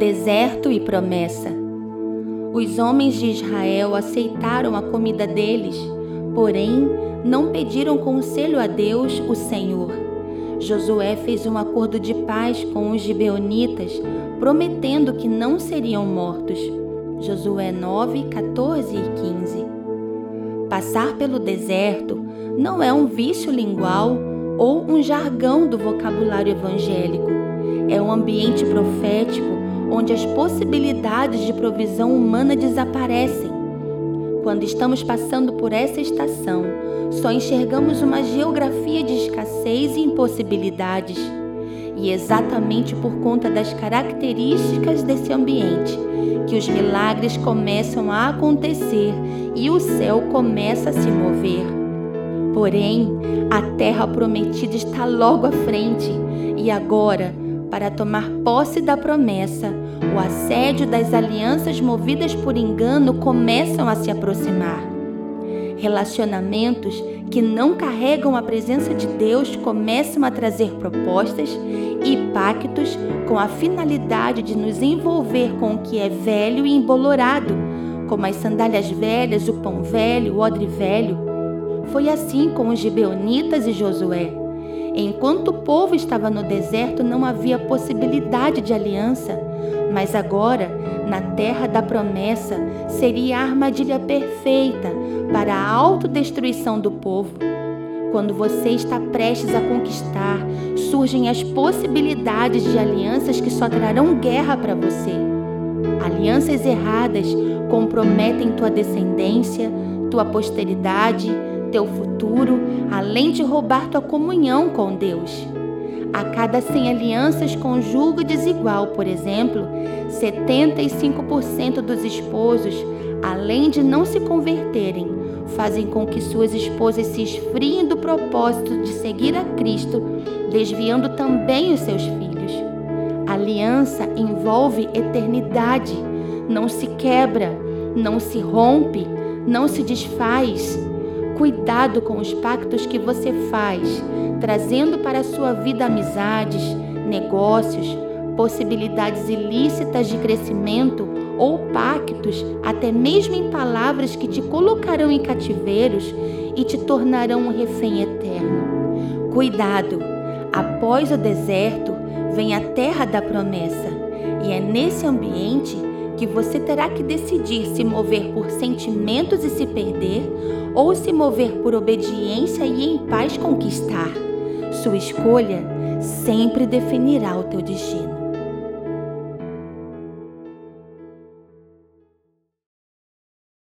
Deserto e promessa. Os homens de Israel aceitaram a comida deles, porém não pediram conselho a Deus, o Senhor. Josué fez um acordo de paz com os gibeonitas, prometendo que não seriam mortos. Josué 9, 14 e 15. Passar pelo deserto não é um vício lingual ou um jargão do vocabulário evangélico. É um ambiente profético onde as possibilidades de provisão humana desaparecem. Quando estamos passando por essa estação, só enxergamos uma geografia de escassez e impossibilidades. E exatamente por conta das características desse ambiente que os milagres começam a acontecer e o céu começa a se mover. Porém, a terra prometida está logo à frente e agora para tomar posse da promessa, o assédio das alianças movidas por engano começam a se aproximar. Relacionamentos que não carregam a presença de Deus começam a trazer propostas e pactos com a finalidade de nos envolver com o que é velho e embolorado, como as sandálias velhas, o pão velho, o odre velho. Foi assim com os gibeonitas e Josué. Enquanto o povo estava no deserto, não havia possibilidade de aliança, mas agora, na terra da promessa, seria a armadilha perfeita para a autodestruição do povo. Quando você está prestes a conquistar, surgem as possibilidades de alianças que só trarão guerra para você. Alianças erradas comprometem tua descendência, tua posteridade, teu futuro, além de roubar tua comunhão com Deus. A cada 100 alianças com julgo desigual, por exemplo, 75% dos esposos, além de não se converterem, fazem com que suas esposas se esfriem do propósito de seguir a Cristo, desviando também os seus filhos. A aliança envolve eternidade, não se quebra, não se rompe, não se desfaz Cuidado com os pactos que você faz, trazendo para a sua vida amizades, negócios, possibilidades ilícitas de crescimento ou pactos, até mesmo em palavras que te colocarão em cativeiros e te tornarão um refém eterno. Cuidado! Após o deserto vem a terra da promessa, e é nesse ambiente que você terá que decidir se mover por sentimentos e se perder ou se mover por obediência e em paz conquistar. Sua escolha sempre definirá o teu destino.